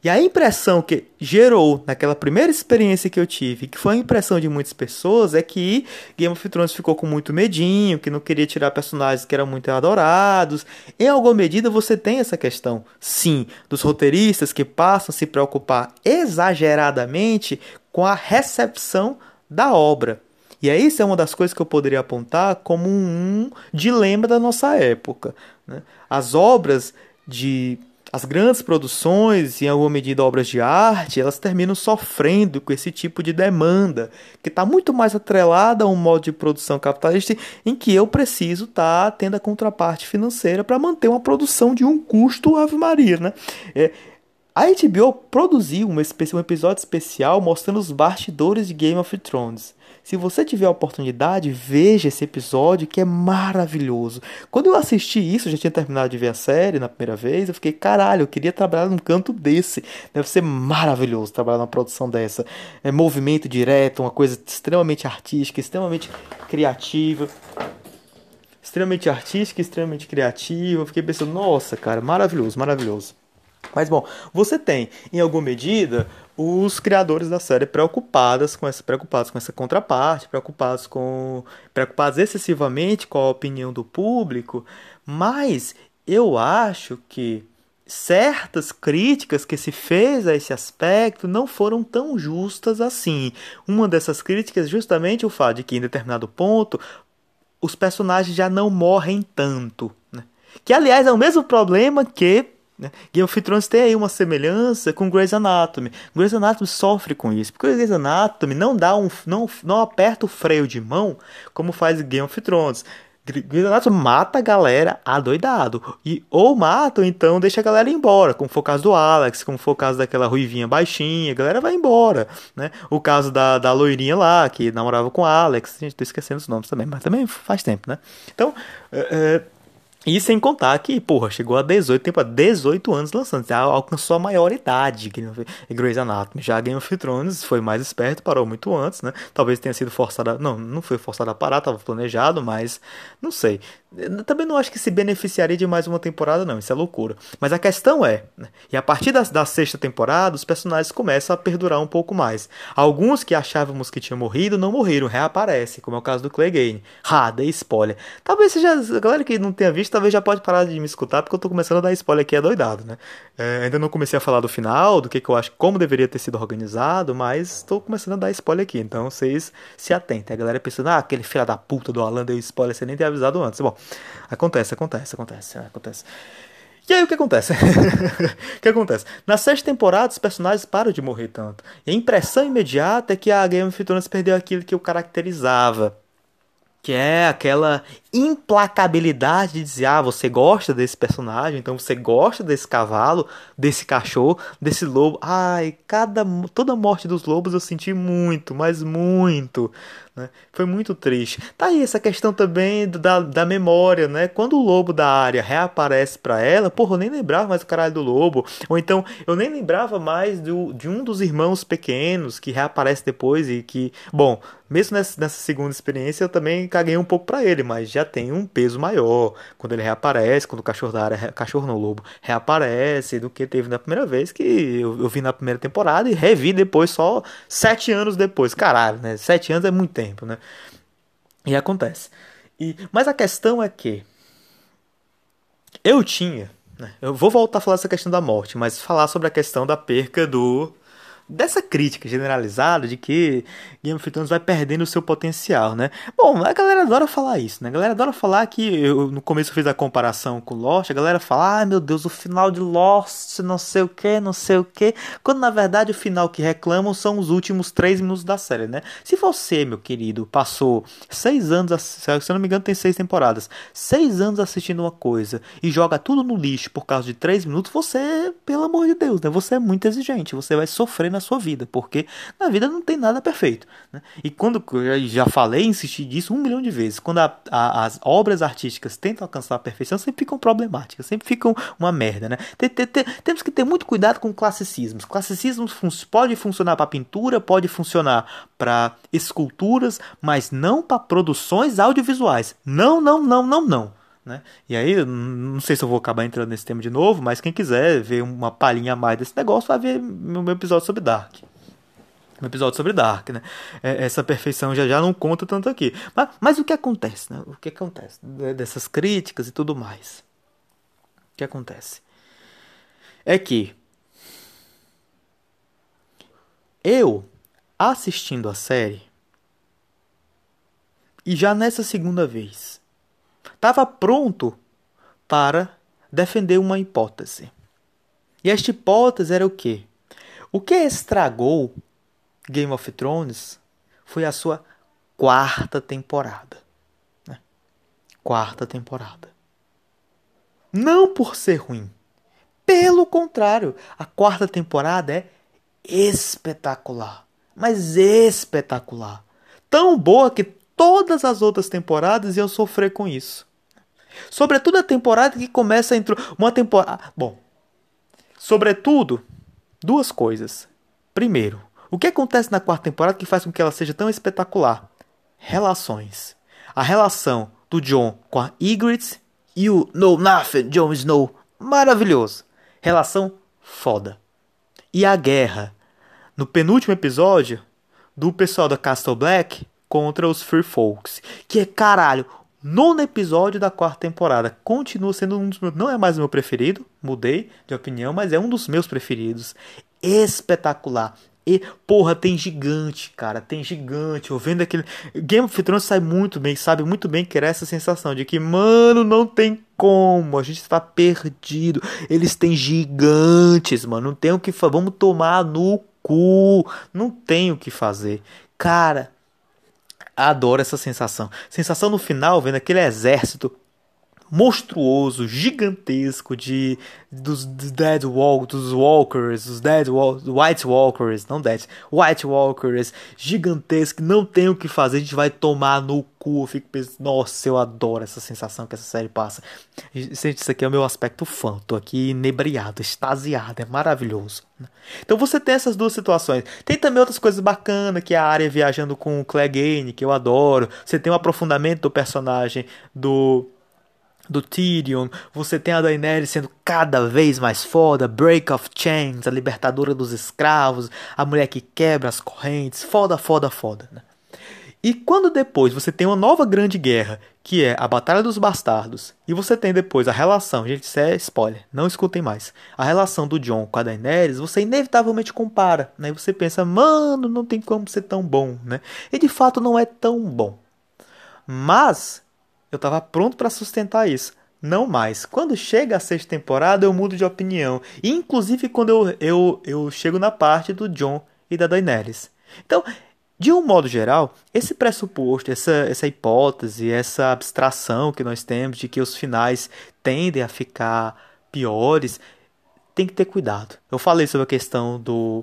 E a impressão que gerou naquela primeira experiência que eu tive, que foi a impressão de muitas pessoas, é que Game of Thrones ficou com muito medinho, que não queria tirar personagens que eram muito adorados. Em alguma medida você tem essa questão, sim, dos roteiristas que passam a se preocupar exageradamente com a recepção da obra. E aí isso é uma das coisas que eu poderia apontar como um dilema da nossa época. Né? As obras de as grandes produções, em alguma medida obras de arte, elas terminam sofrendo com esse tipo de demanda, que está muito mais atrelada a um modo de produção capitalista em que eu preciso estar tá tendo a contraparte financeira para manter uma produção de um custo Ave Maria. Né? É, a HBO produziu um, um episódio especial mostrando os bastidores de Game of Thrones. Se você tiver a oportunidade, veja esse episódio que é maravilhoso. Quando eu assisti isso, já tinha terminado de ver a série na primeira vez, eu fiquei, caralho, eu queria trabalhar num canto desse. Deve ser maravilhoso trabalhar numa produção dessa. É movimento direto, uma coisa extremamente artística, extremamente criativa extremamente artística, extremamente criativa. Eu fiquei pensando, nossa, cara, maravilhoso, maravilhoso. Mas bom, você tem, em alguma medida, os criadores da série preocupados com essa preocupados com essa contraparte, preocupados com preocupados excessivamente com a opinião do público, mas eu acho que certas críticas que se fez a esse aspecto não foram tão justas assim. Uma dessas críticas é justamente o fato de que em determinado ponto os personagens já não morrem tanto, né? que aliás é o mesmo problema que né? Game of Thrones tem aí uma semelhança com Grey's Anatomy. Grey's Anatomy sofre com isso, porque Grey's Anatomy não dá um, não, não aperta o freio de mão como faz Game of Thrones. Grey's Anatomy mata a galera adoidado. E, ou mata, ou então deixa a galera embora. Como foi o caso do Alex, como foi o caso daquela ruivinha baixinha, a galera vai embora. Né? O caso da, da loirinha lá, que namorava com Alex. Gente, tô esquecendo os nomes também, mas também faz tempo, né? Então, é, é e sem contar que, porra, chegou a 18, tempo a 18 anos lançando, já alcançou a maioridade Grey's Anatomy. Já Game of Thrones foi mais esperto, parou muito antes, né? Talvez tenha sido forçado a... Não, não foi forçado a parar, estava planejado, mas não sei. Eu também não acho que se beneficiaria de mais uma temporada, não. Isso é loucura. Mas a questão é, né? e a partir da, da, sexta temporada, os personagens começam a perdurar um pouco mais. Alguns que achávamos que tinham morrido, não morreram, reaparecem, como é o caso do Clegane. Ah, dei spoiler. Talvez seja. A galera que não tenha visto, talvez já pode parar de me escutar, porque eu tô começando a dar spoiler aqui, é doidado, né? É, ainda não comecei a falar do final, do que, que eu acho, como deveria ter sido organizado, mas estou começando a dar spoiler aqui. Então vocês se atentem. A galera pensando, ah, aquele filho da puta do Alan deu spoiler, você nem ter avisado antes. Bom. Acontece, acontece, acontece, acontece. E aí o que acontece? o que acontece? Na sexta temporada, os personagens param de morrer tanto. E a impressão imediata é que a Game of Thrones perdeu aquilo que o caracterizava. que é aquela implacabilidade de dizer, ah, você gosta desse personagem, então você gosta desse cavalo, desse cachorro, desse lobo. Ai, cada toda morte dos lobos eu senti muito, mas muito. Né? Foi muito triste. Tá aí essa questão também da, da memória, né? Quando o lobo da área reaparece para ela, porra, eu nem lembrava mais o caralho do lobo. Ou então, eu nem lembrava mais do, de um dos irmãos pequenos que reaparece depois e que, bom, mesmo nessa, nessa segunda experiência eu também caguei um pouco para ele, mas já tem um peso maior quando ele reaparece, quando o cachorro da área, cachorro no lobo, reaparece do que teve na primeira vez que eu, eu vi na primeira temporada e revi depois só sete anos depois. Caralho, né? Sete anos é muito tempo, né? E acontece. E, mas a questão é que eu tinha, né? eu vou voltar a falar essa questão da morte, mas falar sobre a questão da perca do dessa crítica generalizada de que Game of Thrones vai perdendo o seu potencial, né? Bom, a galera adora falar isso, né? A galera adora falar que eu, no começo eu fiz a comparação com Lost, a galera fala, ah, meu Deus, o final de Lost, não sei o que, não sei o que, quando na verdade o final que reclamam são os últimos três minutos da série, né? Se você, meu querido, passou seis anos, se eu não me engano tem seis temporadas, seis anos assistindo uma coisa e joga tudo no lixo por causa de três minutos, você, pelo amor de Deus, né? Você é muito exigente, você vai sofrer na na sua vida, porque na vida não tem nada perfeito. Né? E quando eu já falei, insisti disso um milhão de vezes, quando a, a, as obras artísticas tentam alcançar a perfeição, sempre ficam problemáticas, sempre ficam uma merda. Né? Tem, tem, tem, temos que ter muito cuidado com classicismos. Classicismos fun pode funcionar para pintura, pode funcionar para esculturas, mas não para produções audiovisuais. Não, não, não, não, não. Né? E aí, não sei se eu vou acabar entrando nesse tema de novo, mas quem quiser ver uma palhinha a mais desse negócio, vai ver meu episódio sobre Dark. Um episódio sobre Dark, né? É, essa perfeição já já não conta tanto aqui. Mas, mas o que acontece, né? O que acontece dessas críticas e tudo mais? O que acontece? É que eu assistindo a série e já nessa segunda vez estava pronto para defender uma hipótese. E esta hipótese era o quê? O que estragou Game of Thrones foi a sua quarta temporada. Né? Quarta temporada. Não por ser ruim. Pelo contrário, a quarta temporada é espetacular. Mas espetacular. Tão boa que todas as outras temporadas iam sofrer com isso. Sobretudo a temporada que começa entre uma temporada. Bom, sobretudo duas coisas. Primeiro, o que acontece na quarta temporada que faz com que ela seja tão espetacular? Relações. A relação do John com a Ygritte e o Know Nothing, Jon Snow. Maravilhoso. Relação foda. E a guerra. No penúltimo episódio, do pessoal da Castle Black contra os Free Folks. Que é caralho, nono episódio da quarta temporada. Continua sendo um dos meus. Não é mais o meu preferido, mudei de opinião, mas é um dos meus preferidos. Espetacular. E, porra, tem gigante, cara. Tem gigante. Eu vendo aquele. Game of Thrones sai muito bem, sabe muito bem que era essa sensação de que, mano, não tem como. A gente está perdido. Eles têm gigantes, mano. Não tem o que fazer. Vamos tomar no cu. Não tem o que fazer. Cara, Adoro essa sensação. Sensação no final, vendo aquele exército monstruoso, gigantesco de dos, Dead Walk, dos Walkers, dos Dead Walk, White Walkers, não Dead, White Walkers, gigantesco, não tem o que fazer, a gente vai tomar no cu. Eu fico pensando, nossa, eu adoro essa sensação que essa série passa. Gente, isso aqui é o meu aspecto fã, tô aqui inebriado, extasiado, é maravilhoso. Então você tem essas duas situações. Tem também outras coisas bacanas, que é a área viajando com o Clegane, que eu adoro. Você tem um aprofundamento do personagem do do Tyrion, você tem a Daenerys sendo cada vez mais foda, Break of Chains, a libertadora dos escravos, a mulher que quebra as correntes, foda, foda, foda. Né? E quando depois você tem uma nova grande guerra, que é a Batalha dos Bastardos, e você tem depois a relação, gente, isso é spoiler, não escutem mais, a relação do Jon com a Daenerys, você inevitavelmente compara, né? E você pensa, mano, não tem como ser tão bom, né? E de fato não é tão bom. Mas eu estava pronto para sustentar isso. Não mais. Quando chega a sexta temporada, eu mudo de opinião. Inclusive quando eu, eu, eu chego na parte do John e da Daenerys. Então, De um modo geral, esse pressuposto, essa, essa hipótese, essa abstração que nós temos de que os finais tendem a ficar piores, tem que ter cuidado. Eu falei sobre a questão do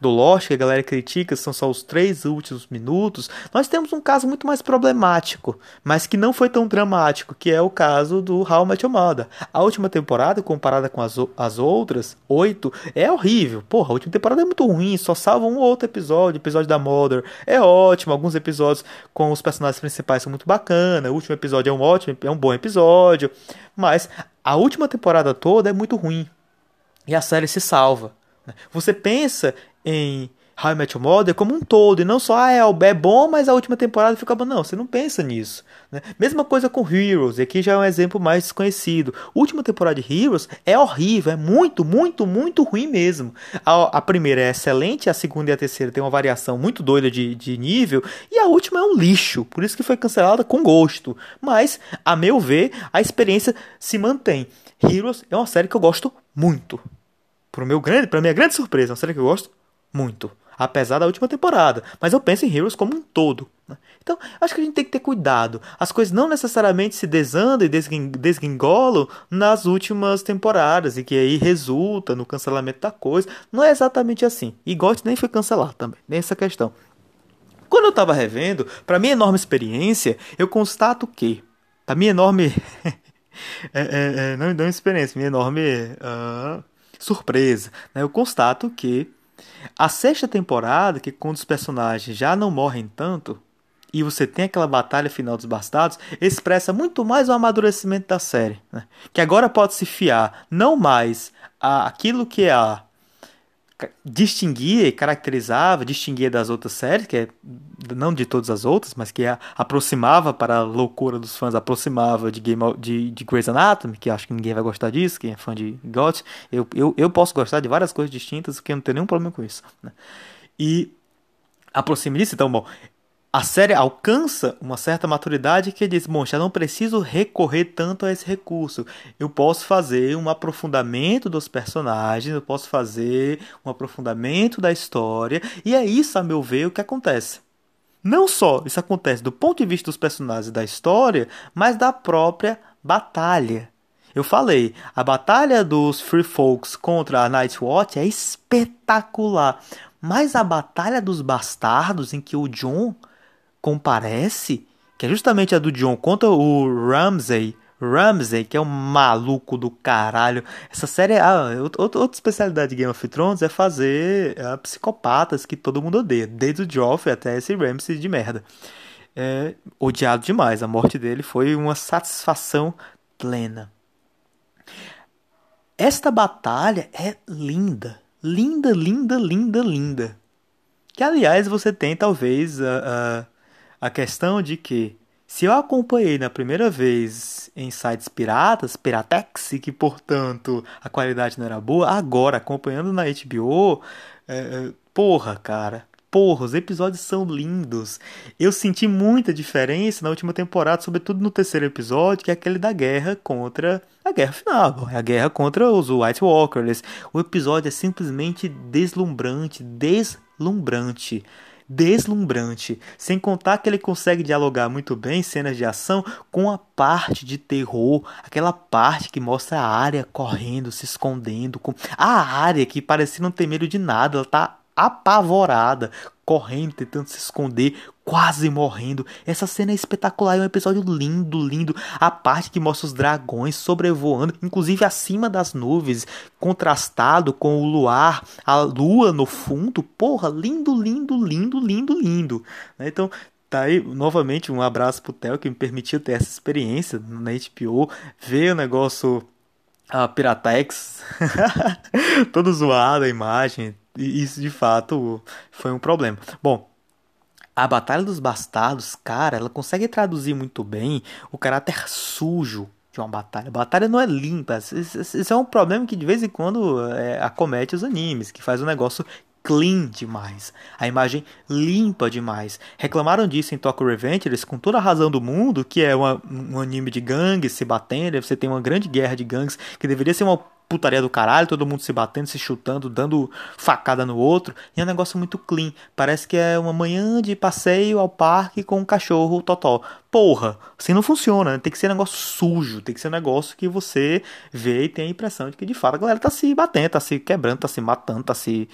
do Lost, que a galera critica, são só os três últimos minutos, nós temos um caso muito mais problemático, mas que não foi tão dramático, que é o caso do How Met Your Mother. A última temporada, comparada com as, as outras, oito, é horrível. Porra, a última temporada é muito ruim, só salva um ou outro episódio, episódio da Mother. É ótimo, alguns episódios com os personagens principais são muito bacana, o último episódio é um ótimo, é um bom episódio, mas a última temporada toda é muito ruim. E a série se salva. Né? Você pensa em How I Met Your Mother como um todo, e não só, ah, é, é bom, mas a última temporada fica bom. Não, você não pensa nisso. Né? Mesma coisa com Heroes, e aqui já é um exemplo mais desconhecido. Última temporada de Heroes é horrível, é muito, muito, muito ruim mesmo. A, a primeira é excelente, a segunda e a terceira tem uma variação muito doida de, de nível, e a última é um lixo, por isso que foi cancelada com gosto. Mas, a meu ver, a experiência se mantém. Heroes é uma série que eu gosto muito. Para meu grande, para minha grande surpresa, é uma série que eu gosto muito. Apesar da última temporada. Mas eu penso em Heroes como um todo. Né? Então, acho que a gente tem que ter cuidado. As coisas não necessariamente se desandam e desguingolam nas últimas temporadas. E que aí resulta no cancelamento da coisa. Não é exatamente assim. E Ghost nem foi cancelado também. Nem essa questão. Quando eu estava revendo, para minha enorme experiência, eu constato que, para minha enorme. é, é, é, não experiência, minha enorme uh, surpresa, né? eu constato que a sexta temporada, que quando os personagens já não morrem tanto, e você tem aquela batalha final dos bastardos, expressa muito mais o amadurecimento da série. Né? Que agora pode se fiar não mais a aquilo que é a distinguia e caracterizava, distinguia das outras séries, que é não de todas as outras, mas que a, aproximava para a loucura dos fãs, aproximava de Game de, de Grey's Anatomy, que acho que ninguém vai gostar disso, quem é fã de GOT. Eu, eu, eu posso gostar de várias coisas distintas, porque eu não tenho nenhum problema com isso. Né? E aproxima disso, então, bom, a série alcança uma certa maturidade que diz: bom, já não preciso recorrer tanto a esse recurso. Eu posso fazer um aprofundamento dos personagens, eu posso fazer um aprofundamento da história, e é isso, a meu ver, o que acontece. Não só isso acontece do ponto de vista dos personagens da história, mas da própria batalha. Eu falei, a batalha dos Free Folks contra a Nightwatch é espetacular. Mas a batalha dos bastardos, em que o John comparece, que é justamente a do John contra o Ramsey. Ramsey, que é um maluco do caralho. Essa série é. Ah, outra, outra especialidade de Game of Thrones é fazer é, psicopatas que todo mundo odeia. Desde o Joffrey até esse Ramsey de merda. É, odiado demais. A morte dele foi uma satisfação plena. Esta batalha é linda. Linda, linda, linda, linda. Que aliás você tem talvez. Uh, uh, a questão de que se eu acompanhei na primeira vez em sites piratas, Piratex, que portanto a qualidade não era boa, agora acompanhando na HBO, é, é, porra, cara, porra, os episódios são lindos. Eu senti muita diferença na última temporada, sobretudo no terceiro episódio, que é aquele da guerra contra a guerra final, a guerra contra os White Walkers. O episódio é simplesmente deslumbrante, deslumbrante deslumbrante, sem contar que ele consegue dialogar muito bem cenas de ação com a parte de terror, aquela parte que mostra a área correndo, se escondendo, com a área que parece não ter medo de nada, ela tá apavorada, correndo, tentando se esconder, quase morrendo. Essa cena é espetacular, é um episódio lindo, lindo. A parte que mostra os dragões sobrevoando, inclusive acima das nuvens, contrastado com o luar, a lua no fundo. Porra, lindo, lindo, lindo, lindo, lindo. Então, Tá aí, novamente, um abraço pro Theo que me permitiu ter essa experiência na HBO, ver o negócio a Piratex, todo zoado a imagem, e isso de fato foi um problema. Bom, a Batalha dos Bastardos, cara, ela consegue traduzir muito bem o caráter sujo de uma batalha. Batalha não é limpa. Isso é um problema que de vez em quando é, acomete os animes, que faz um negócio clean demais, a imagem limpa demais. Reclamaram disso em Tokyo Revengers com toda a razão do mundo, que é uma, um anime de gangues se batendo, você tem uma grande guerra de gangues que deveria ser uma putaria do caralho, todo mundo se batendo, se chutando, dando facada no outro. E é um negócio muito clean. Parece que é uma manhã de passeio ao parque com um cachorro totó. Porra, assim não funciona. Né? Tem que ser um negócio sujo. Tem que ser um negócio que você vê e tem a impressão de que de fato a galera tá se batendo, tá se quebrando, tá se matando, tá se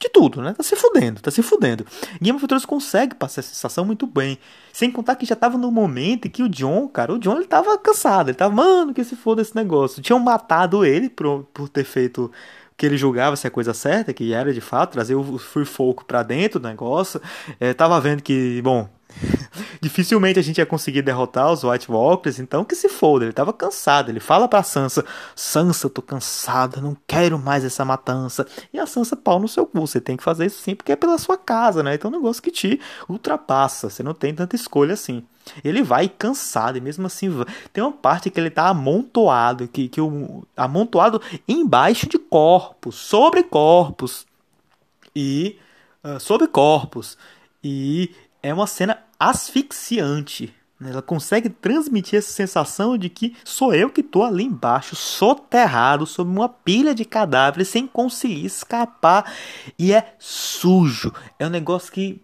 de tudo, né? Tá se fudendo, tá se fudendo. Game of Thrones consegue passar essa sensação muito bem. Sem contar que já tava no momento que o John, cara, o John ele tava cansado. Ele tava, mano, que se foda esse negócio. Tinham matado ele por, por ter feito o que ele julgava ser a coisa certa, que era de fato trazer o Free Folk pra dentro do negócio. É, tava vendo que, bom, Dificilmente a gente ia conseguir derrotar os White Walkers, então que se foda, ele tava cansado. Ele fala pra Sansa: Sansa, tô cansado, não quero mais essa matança. E a Sansa, pau no seu cu, você tem que fazer isso sim, porque é pela sua casa, né? Então é um negócio que te ultrapassa, você não tem tanta escolha assim. Ele vai cansado, e mesmo assim tem uma parte que ele tá amontoado, que, que o, amontoado embaixo de corpos, sobre corpos e uh, sobre corpos. E é uma cena asfixiante. Né? Ela consegue transmitir essa sensação de que sou eu que estou ali embaixo, soterrado, sob uma pilha de cadáveres, sem conseguir escapar. E é sujo. É um negócio que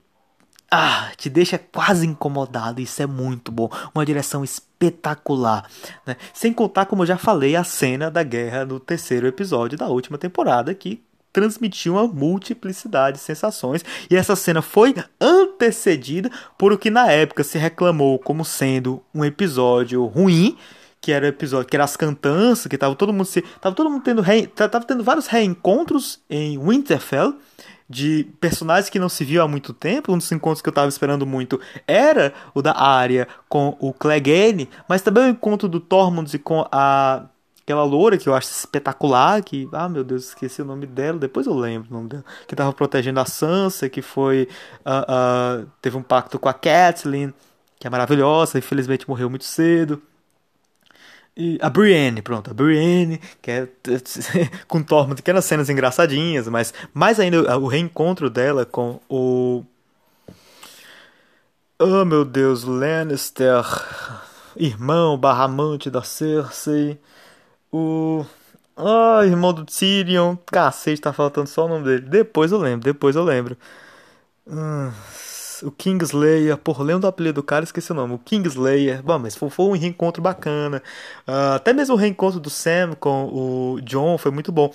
ah, te deixa quase incomodado. Isso é muito bom. Uma direção espetacular. Né? Sem contar, como eu já falei, a cena da guerra no terceiro episódio da última temporada, que transmitir uma multiplicidade de sensações. E essa cena foi antecedida por o que na época se reclamou como sendo um episódio ruim, que era o episódio que era as cantanças, que tava todo mundo se tava todo mundo tendo re, tava tendo vários reencontros em Winterfell de personagens que não se viu há muito tempo. Um dos encontros que eu estava esperando muito era o da Arya com o Clegane, mas também o encontro do Tormund com a aquela loura que eu acho espetacular, que, ah meu Deus, esqueci o nome dela, depois eu lembro o nome dela, que tava protegendo a Sansa, que foi, uh, uh, teve um pacto com a Catelyn, que é maravilhosa, infelizmente morreu muito cedo. E a Brienne, pronto, a Brienne, que é com Tormund, cenas engraçadinhas, mas mais ainda o reencontro dela com o Oh meu Deus, Lannister, irmão barra amante da Cersei. O. Ah, irmão do Tyrion. Cacete, tá faltando só o nome dele. Depois eu lembro, depois eu lembro. Hum, o Kingslayer. Porra, lembro do apelido do cara, esqueci o nome. O Kingslayer. Bom, mas foi, foi um reencontro bacana. Uh, até mesmo o reencontro do Sam com o John foi muito bom.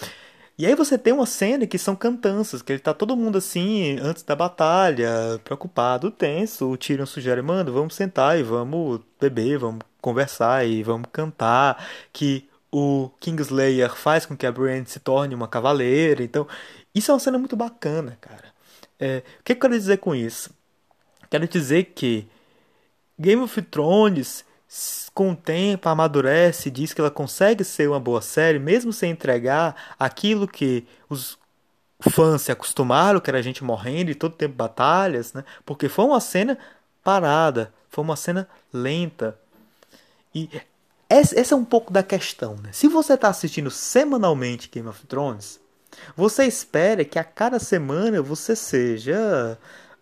E aí você tem uma cena que são cantanças, que ele tá todo mundo assim, antes da batalha, preocupado, tenso. O Tyrion sugere, mano, vamos sentar e vamos beber, vamos conversar e vamos cantar. Que o Kingslayer faz com que a Brienne se torne uma cavaleira. Então, isso é uma cena muito bacana, cara. É, o que eu quero dizer com isso? Quero dizer que Game of Thrones, com o tempo, amadurece, diz que ela consegue ser uma boa série, mesmo sem entregar aquilo que os fãs se acostumaram, que era a gente morrendo e todo tempo batalhas, né? Porque foi uma cena parada, foi uma cena lenta. E essa é um pouco da questão. Né? Se você está assistindo semanalmente Game of Thrones, você espera que a cada semana você seja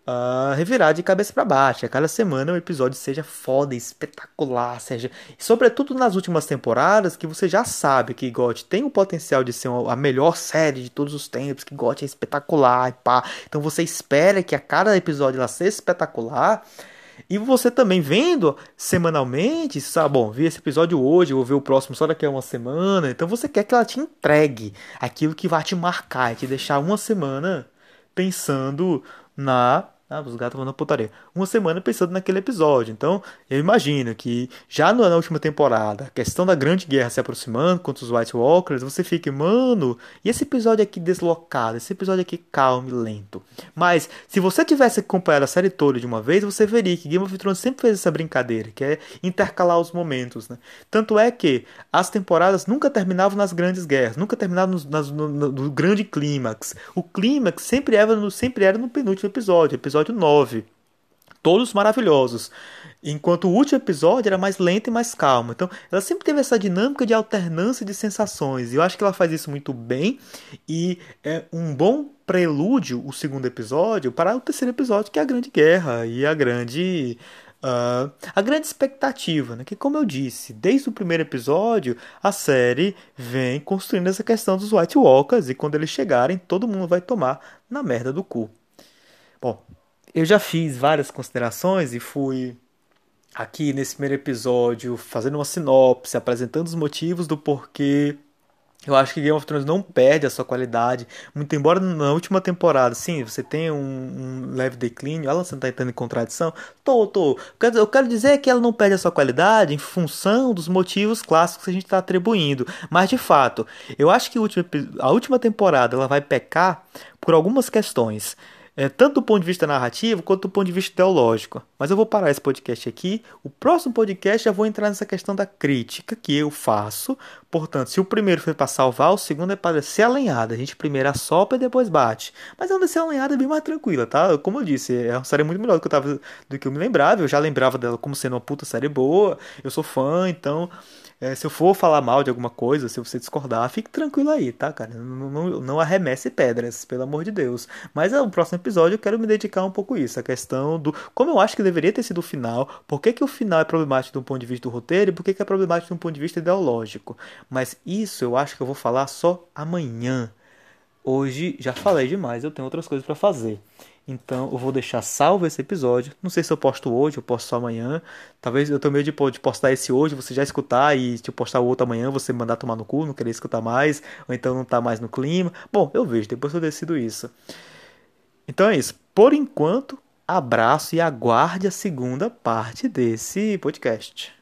uh, revirado de cabeça para baixo. A cada semana o episódio seja foda, espetacular, seja. Sobretudo nas últimas temporadas, que você já sabe que GOT tem o potencial de ser a melhor série de todos os tempos, que GOT é espetacular e pá. Então você espera que a cada episódio ela seja espetacular. E você também vendo semanalmente, sabe, bom, vi esse episódio hoje, vou ver o próximo só daqui a uma semana. Então você quer que ela te entregue aquilo que vai te marcar, te deixar uma semana pensando na ah, os gatos vão na putaria. Uma semana pensando naquele episódio. Então, eu imagino que já na última temporada, a questão da grande guerra se aproximando contra os White Walkers, você fica, mano, e esse episódio aqui deslocado, esse episódio aqui calmo e lento. Mas, se você tivesse acompanhado a série toda de uma vez, você veria que Game of Thrones sempre fez essa brincadeira, que é intercalar os momentos, né? Tanto é que as temporadas nunca terminavam nas grandes guerras, nunca terminavam no, no, no grande clímax. O clímax sempre era, no, sempre era no penúltimo episódio, episódio episódio 9. Todos maravilhosos. Enquanto o último episódio era mais lento e mais calmo. Então, ela sempre teve essa dinâmica de alternância de sensações. E eu acho que ela faz isso muito bem. E é um bom prelúdio, o segundo episódio, para o terceiro episódio, que é a Grande Guerra e a Grande uh, a grande expectativa, né? Que, como eu disse, desde o primeiro episódio, a série vem construindo essa questão dos White Walkers e quando eles chegarem, todo mundo vai tomar na merda do cu. Bom, eu já fiz várias considerações e fui aqui nesse primeiro episódio fazendo uma sinopse, apresentando os motivos do porquê eu acho que Game of Thrones não perde a sua qualidade, muito embora na última temporada, sim, você tenha um, um leve declínio. Ela você tá entrando em contradição? Tô, tô. Eu quero dizer que ela não perde a sua qualidade em função dos motivos clássicos que a gente está atribuindo. Mas de fato, eu acho que a última, a última temporada ela vai pecar por algumas questões é, tanto do ponto de vista narrativo quanto do ponto de vista teológico. Mas eu vou parar esse podcast aqui. O próximo podcast já vou entrar nessa questão da crítica que eu faço. Portanto, se o primeiro foi para salvar, o segundo é para ser alinhado. A gente primeiro assopra e depois bate. Mas é uma ser alinhada bem mais tranquila, tá? Como eu disse, é uma série muito melhor do que eu, tava, do que eu me lembrava. Eu já lembrava dela como sendo uma puta série boa. Eu sou fã, então é, se eu for falar mal de alguma coisa, se você discordar, fique tranquilo aí, tá, cara? Não, não, não arremesse pedras, pelo amor de Deus. Mas no próximo episódio eu quero me dedicar um pouco a isso, a questão do como eu acho que deveria ter sido o final, por que, que o final é problemático um ponto de vista do roteiro e por que, que é problemático um ponto de vista ideológico. Mas isso eu acho que eu vou falar só amanhã. Hoje já falei demais, eu tenho outras coisas para fazer. Então eu vou deixar salvo esse episódio. Não sei se eu posto hoje, eu posto só amanhã. Talvez eu tenha medo de, de postar esse hoje, você já escutar e te postar o outro amanhã, você mandar tomar no cu, não querer escutar mais, ou então não tá mais no clima. Bom, eu vejo, depois eu decido isso. Então é isso. Por enquanto, abraço e aguarde a segunda parte desse podcast.